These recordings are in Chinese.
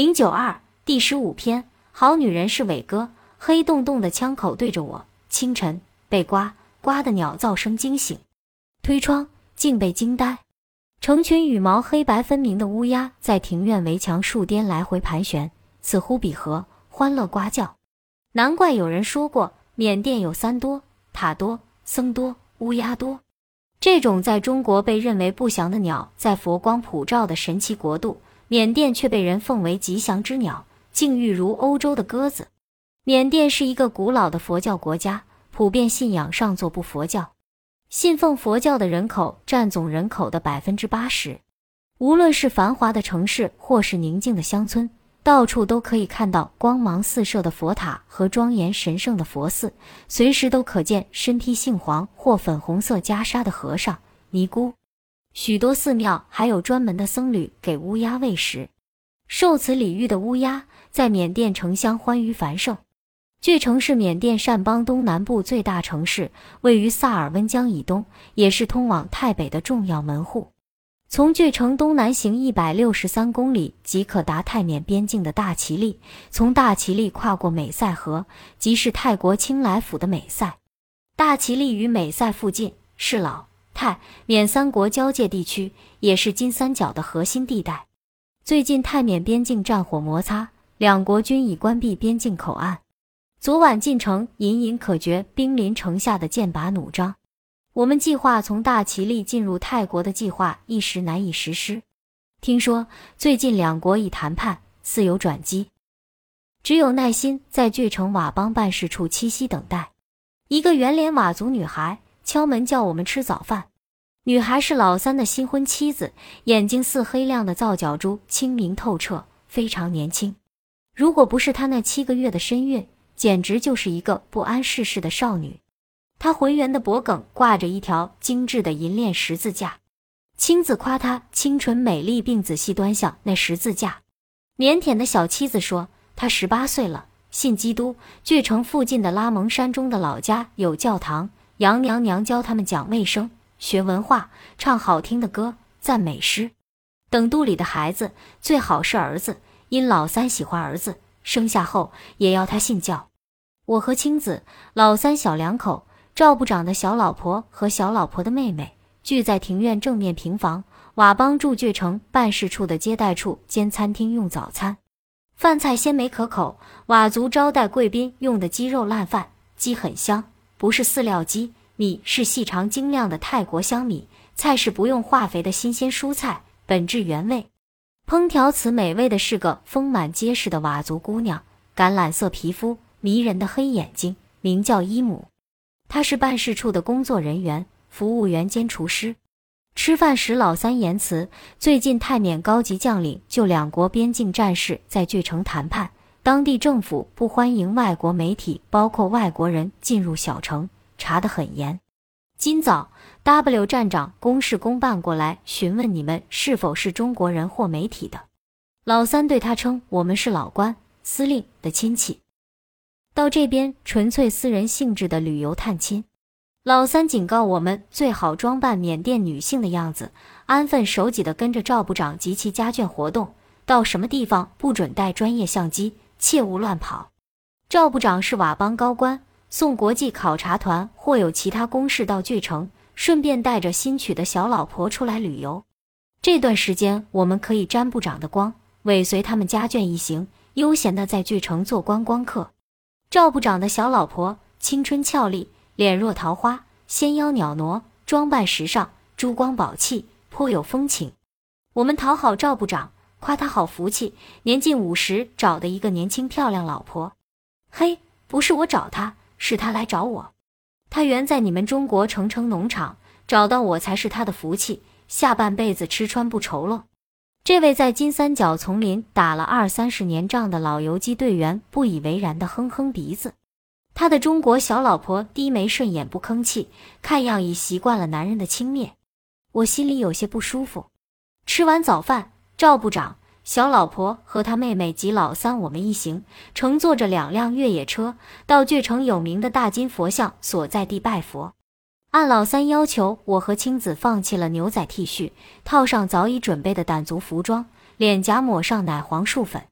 零九二第十五篇，好女人是伟哥。黑洞洞的枪口对着我。清晨，被呱呱的鸟噪声惊醒，推窗，竟被惊呆。成群羽毛黑白分明的乌鸦在庭院围墙树巅来回盘旋，此呼彼合，欢乐呱叫。难怪有人说过，缅甸有三多：塔多、僧多、乌鸦多。这种在中国被认为不祥的鸟，在佛光普照的神奇国度。缅甸却被人奉为吉祥之鸟，境遇如欧洲的鸽子。缅甸是一个古老的佛教国家，普遍信仰上座部佛教，信奉佛教的人口占总人口的百分之八十。无论是繁华的城市，或是宁静的乡村，到处都可以看到光芒四射的佛塔和庄严神圣的佛寺，随时都可见身披杏黄或粉红色袈裟的和尚、尼姑。许多寺庙还有专门的僧侣给乌鸦喂食。受此礼遇的乌鸦，在缅甸城乡欢愉繁盛。巨城是缅甸善邦东南部最大城市，位于萨尔温江以东，也是通往泰北的重要门户。从巨城东南行一百六十三公里即可达泰缅边境的大其力，从大其力跨过美赛河，即是泰国清莱府的美赛。大其力与美赛附近是老。泰缅三国交界地区也是金三角的核心地带。最近泰缅边境战火摩擦，两国均已关闭边境口岸。昨晚进城隐隐可觉兵临城下的剑拔弩张。我们计划从大其力进入泰国的计划一时难以实施。听说最近两国已谈判，似有转机。只有耐心在巨城佤邦办事处栖息等待。一个圆脸佤族女孩敲门叫我们吃早饭。女孩是老三的新婚妻子，眼睛似黑亮的皂角珠，清明透彻，非常年轻。如果不是她那七个月的身孕，简直就是一个不谙世事的少女。她浑圆的脖颈挂着一条精致的银链十字架，青子夸她清纯美丽，并仔细端详那十字架。腼腆的小妻子说：“她十八岁了，信基督。巨城附近的拉蒙山中的老家有教堂，杨娘娘教他们讲卫生。”学文化，唱好听的歌，赞美诗。等肚里的孩子最好是儿子，因老三喜欢儿子，生下后也要他信教。我和青子、老三小两口，赵部长的小老婆和小老婆的妹妹聚在庭院正面平房佤邦驻倔城办事处的接待处兼餐厅用早餐，饭菜鲜美可口。佤族招待贵宾用的鸡肉烂饭，鸡很香，不是饲料鸡。米是细长精亮的泰国香米，菜是不用化肥的新鲜蔬菜，本质原味。烹调此美味的是个丰满结实的佤族姑娘，橄榄色皮肤，迷人的黑眼睛，名叫伊姆。她是办事处的工作人员、服务员兼厨师。吃饭时，老三言辞：最近泰缅高级将领就两国边境战事在巨城谈判，当地政府不欢迎外国媒体，包括外国人进入小城。查得很严。今早，W 站长公事公办过来询问你们是否是中国人或媒体的。老三对他称：“我们是老官司令的亲戚，到这边纯粹私人性质的旅游探亲。”老三警告我们最好装扮缅甸女性的样子，安分守己的跟着赵部长及其家眷活动。到什么地方不准带专业相机，切勿乱跑。赵部长是佤邦高官。送国际考察团或有其他公事到巨城，顺便带着新娶的小老婆出来旅游。这段时间，我们可以沾部长的光，尾随他们家眷一行，悠闲的在巨城做观光客。赵部长的小老婆青春俏丽，脸若桃花，纤腰袅娜，装扮时尚，珠光宝气，颇有风情。我们讨好赵部长，夸他好福气，年近五十，找的一个年轻漂亮老婆。嘿，不是我找他。是他来找我，他原在你们中国成城农场，找到我才是他的福气，下半辈子吃穿不愁了。这位在金三角丛林打了二三十年仗的老游击队员不以为然的哼哼鼻子，他的中国小老婆低眉顺眼不吭气，看样已习惯了男人的轻蔑，我心里有些不舒服。吃完早饭，赵部长。小老婆和他妹妹及老三，我们一行乘坐着两辆越野车，到倔城有名的大金佛像所在地拜佛。按老三要求，我和青子放弃了牛仔 T 恤，套上早已准备的掸族服装，脸颊抹上奶黄树粉，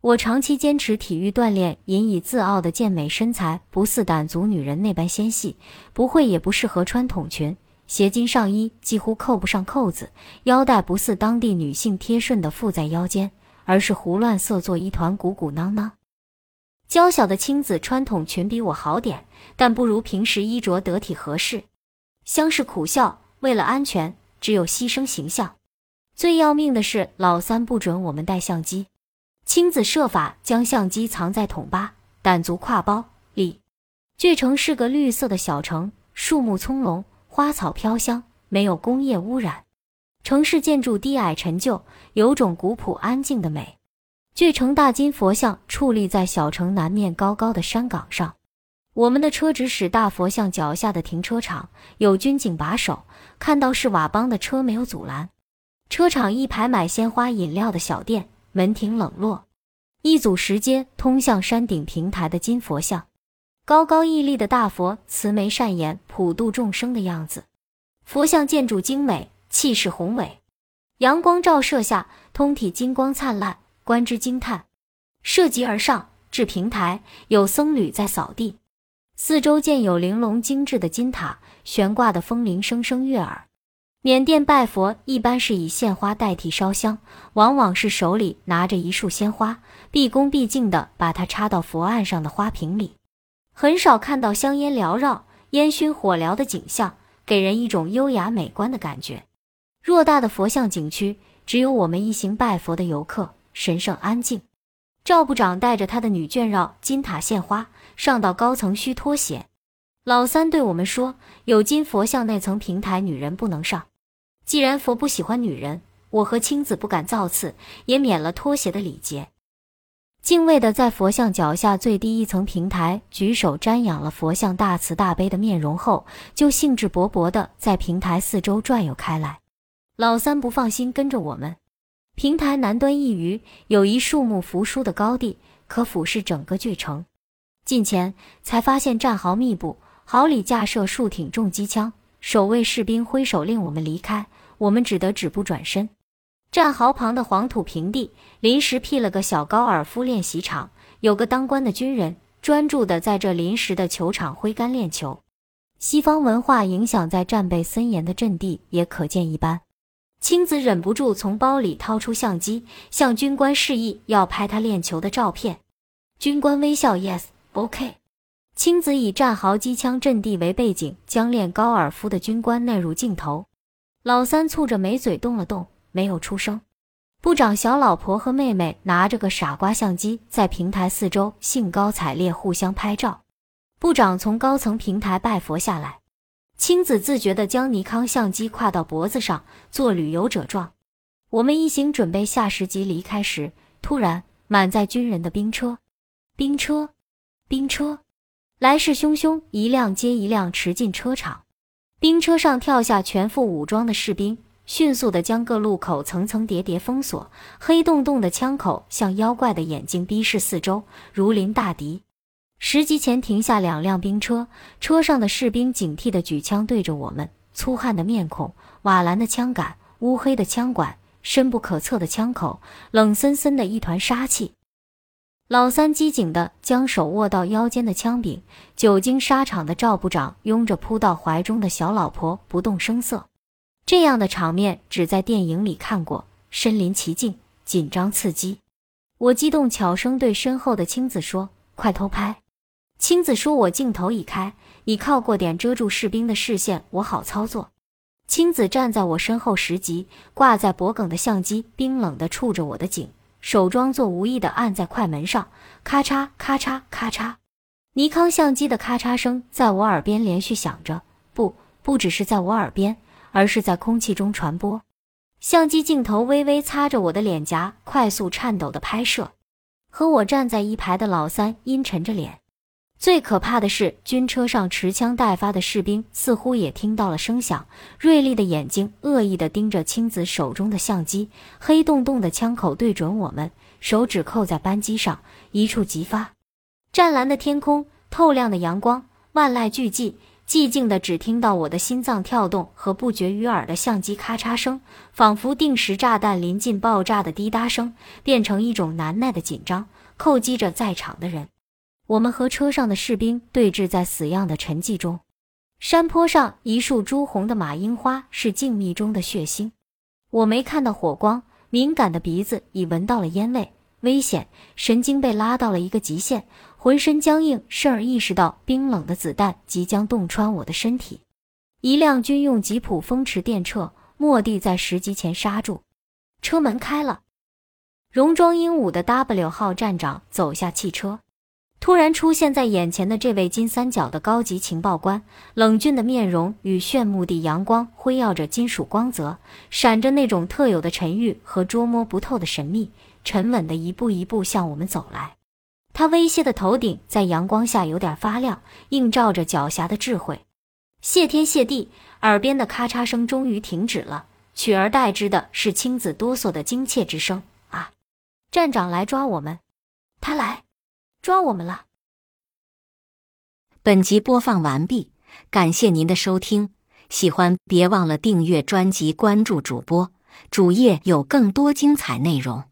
我长期坚持体育锻炼，引以自傲的健美身材，不似傣族女人那般纤细，不会也不适合穿筒裙。斜襟上衣几乎扣不上扣子，腰带不似当地女性贴顺的附在腰间，而是胡乱塞作一团鼓鼓囊囊。娇小的青子穿筒裙比我好点，但不如平时衣着得体合适。相视苦笑，为了安全，只有牺牲形象。最要命的是，老三不准我们带相机。青子设法将相机藏在筒巴掸足挎包里。巨城是个绿色的小城，树木葱茏，花草飘香，没有工业污染。城市建筑低矮陈旧，有种古朴安静的美。巨城大金佛像矗立在小城南面高高的山岗上。我们的车直驶大佛像脚下的停车场，有军警把守。看到是佤邦的车，没有阻拦。车场一排买鲜花饮料的小店。门庭冷落，一组石阶通向山顶平台的金佛像，高高屹立的大佛，慈眉善眼，普度众生的样子。佛像建筑精美，气势宏伟，阳光照射下，通体金光灿烂，观之惊叹。涉级而上至平台，有僧侣在扫地，四周建有玲珑精致的金塔，悬挂的风铃声声悦耳。缅甸拜佛一般是以献花代替烧香，往往是手里拿着一束鲜花，毕恭毕敬地把它插到佛案上的花瓶里，很少看到香烟缭绕、烟熏火燎的景象，给人一种优雅美观的感觉。偌大的佛像景区，只有我们一行拜佛的游客，神圣安静。赵部长带着他的女眷绕金塔献花，上到高层需脱鞋。老三对我们说：“有金佛像那层平台，女人不能上。”既然佛不喜欢女人，我和青子不敢造次，也免了脱鞋的礼节。敬畏的在佛像脚下最低一层平台举手瞻仰了佛像大慈大悲的面容后，就兴致勃勃地在平台四周转悠开来。老三不放心，跟着我们。平台南端一隅有一树木扶疏的高地，可俯视整个巨城。近前才发现战壕密布，壕里架设数挺重机枪。守卫士兵挥手令我们离开，我们只得止步转身。战壕旁的黄土平地，临时辟了个小高尔夫练习场，有个当官的军人专注地在这临时的球场挥杆练球。西方文化影响在战备森严的阵地也可见一斑。青子忍不住从包里掏出相机，向军官示意要拍他练球的照片。军官微笑：“Yes，OK。”青子以战壕机枪阵地为背景，将练高尔夫的军官纳入镜头。老三蹙着眉嘴动了动，没有出声。部长小老婆和妹妹拿着个傻瓜相机，在平台四周兴高采烈互相拍照。部长从高层平台拜佛下来，青子自觉地将尼康相机挎到脖子上，做旅游者状。我们一行准备下十级离开时，突然满载军人的兵车，兵车，兵车。来势汹汹，一辆接一辆驰进车场。兵车上跳下全副武装的士兵，迅速地将各路口层层叠叠封锁。黑洞洞的枪口像妖怪的眼睛，逼视四周，如临大敌。十级前停下两辆兵车，车上的士兵警惕地举枪对着我们。粗汉的面孔，瓦蓝的枪杆，乌黑的枪管，深不可测的枪口，冷森森的一团杀气。老三机警地将手握到腰间的枪柄，久经沙场的赵部长拥着扑到怀中的小老婆不动声色。这样的场面只在电影里看过，身临其境，紧张刺激。我激动，悄声对身后的青子说：“快偷拍！”青子说：“我镜头已开，你靠过点遮住士兵的视线，我好操作。”青子站在我身后十级，挂在脖颈的相机冰冷地触着我的颈。手装作无意地按在快门上，咔嚓咔嚓咔嚓，尼康相机的咔嚓声在我耳边连续响着，不，不只是在我耳边，而是在空气中传播。相机镜头微微擦着我的脸颊，快速颤抖的拍摄。和我站在一排的老三阴沉着脸。最可怕的是，军车上持枪待发的士兵似乎也听到了声响，锐利的眼睛恶意地盯着青子手中的相机，黑洞洞的枪口对准我们，手指扣在扳机上，一触即发。湛蓝的天空，透亮的阳光，万籁俱寂，寂静的只听到我的心脏跳动和不绝于耳的相机咔嚓声，仿佛定时炸弹临近爆炸的滴答声，变成一种难耐的紧张，叩击着在场的人。我们和车上的士兵对峙在死样的沉寂中。山坡上一束朱红的马樱花是静谧中的血腥。我没看到火光，敏感的鼻子已闻到了烟味。危险！神经被拉到了一个极限，浑身僵硬，甚而意识到冰冷的子弹即将洞穿我的身体。一辆军用吉普风驰电掣，蓦地在石级前刹住，车门开了。戎装英武的 W 号站长走下汽车，突然出现在眼前的这位金三角的高级情报官，冷峻的面容与炫目的阳光辉耀着金属光泽，闪着那种特有的沉郁和捉摸不透的神秘。沉稳的一步一步向我们走来，他威胁的头顶在阳光下有点发亮，映照着狡黠的智慧。谢天谢地，耳边的咔嚓声终于停止了，取而代之的是青子哆嗦的惊切之声：“啊，站长来抓我们！他来抓我们了！”本集播放完毕，感谢您的收听，喜欢别忘了订阅专辑、关注主播，主页有更多精彩内容。